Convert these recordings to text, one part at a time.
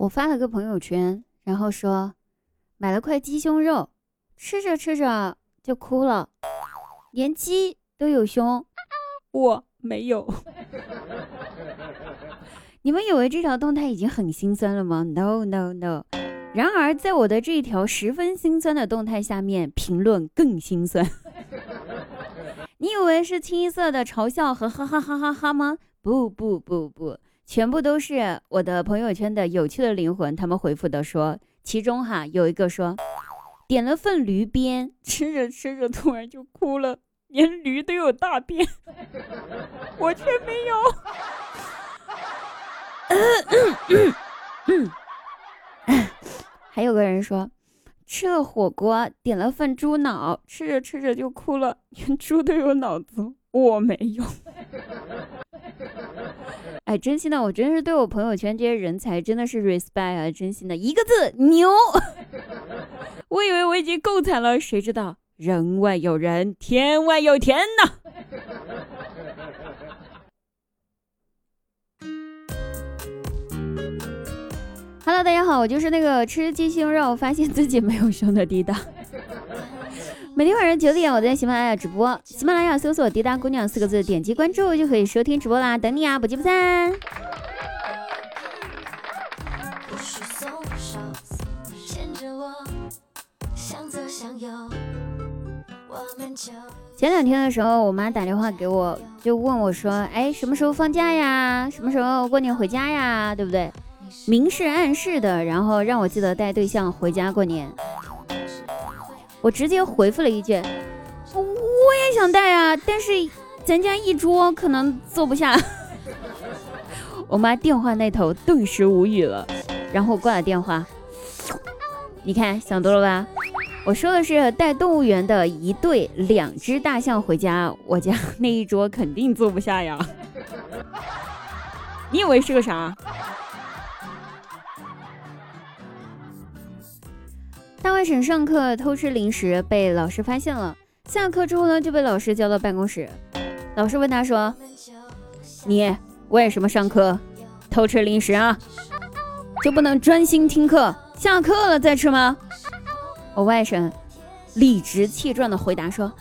我发了个朋友圈，然后说买了块鸡胸肉，吃着吃着就哭了，连鸡都有胸，我没有。你们以为这条动态已经很心酸了吗？No No No。然而，在我的这一条十分心酸的动态下面，评论更心酸。你以为是清一色的嘲笑和哈哈哈哈哈吗？不不不不。全部都是我的朋友圈的有趣的灵魂，他们回复的说，其中哈有一个说，点了份驴鞭，吃着吃着突然就哭了，连驴都有大便，我却没有。还有个人说，吃了火锅，点了份猪脑，吃着吃着就哭了，连猪都有脑子，我没有。哎，真心的，我真是对我朋友圈这些人才真的是 respect 啊！真心的，一个字牛。我以为我已经够惨了，谁知道人外有人，天外有天呐。Hello，大家好，我就是那个吃鸡胸肉发现自己没有胸的滴答。每天晚上九点，我在喜马拉雅直播。喜马拉雅搜索“滴答姑娘”四个字，点击关注就可以收听直播啦，等你啊，不见不散。前两天的时候，我妈打电话给我，就问我说：“哎，什么时候放假呀？什么时候过年回家呀？对不对？”明示暗示的，然后让我记得带对象回家过年。我直接回复了一句：“我也想带啊，但是咱家一桌可能坐不下。”我妈电话那头顿时无语了，然后挂了电话。你看想多了吧？我说的是带动物园的一对两只大象回家，我家那一桌肯定坐不下呀。你以为是个啥？大外甥上课偷吃零食被老师发现了，下课之后呢就被老师叫到办公室。老师问他说：“你为什么上课偷吃零食啊？就不能专心听课，下课了再吃吗？”我外甥理直气壮地回答说：“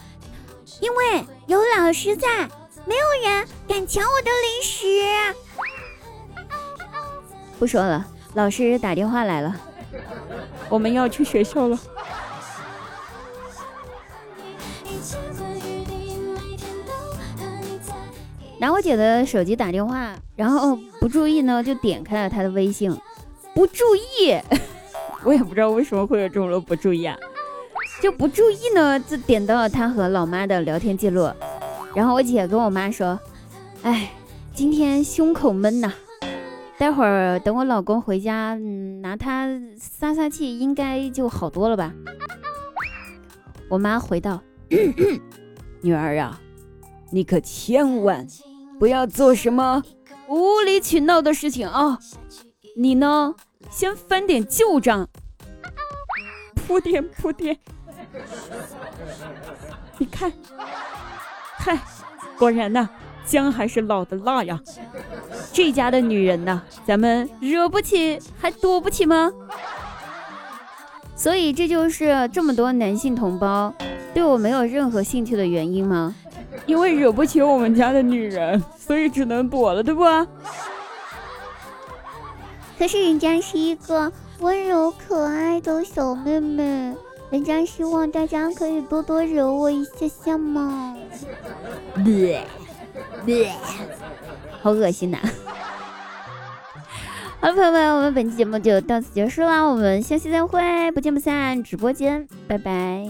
因为有老师在，没有人敢抢我的零食。”不说了，老师打电话来了。我们要去学校了。拿我姐的手机打电话，然后不注意呢，就点开了她的微信。不注意，我也不知道为什么会有这种不注意啊，就不注意呢，就点到了她和老妈的聊天记录。然后我姐跟我妈说：“哎，今天胸口闷呐。”待会儿等我老公回家，拿他撒撒气，应该就好多了吧？我妈回道：“女儿啊，你可千万不要做什么无理取闹的事情啊！你呢，先翻点旧账，铺垫铺垫。你看，嗨，果然呐。”姜还是老的辣呀！这家的女人呐，咱们惹不起还躲不起吗？所以这就是这么多男性同胞对我没有任何兴趣的原因吗？因为惹不起我们家的女人，所以只能躲了，对不？可是人家是一个温柔可爱的小妹妹，人家希望大家可以多多惹我一下下嘛。好恶心呐！好了，朋友们，我们本期节目就到此结束啦，我们下期再会，不见不散，直播间，拜拜。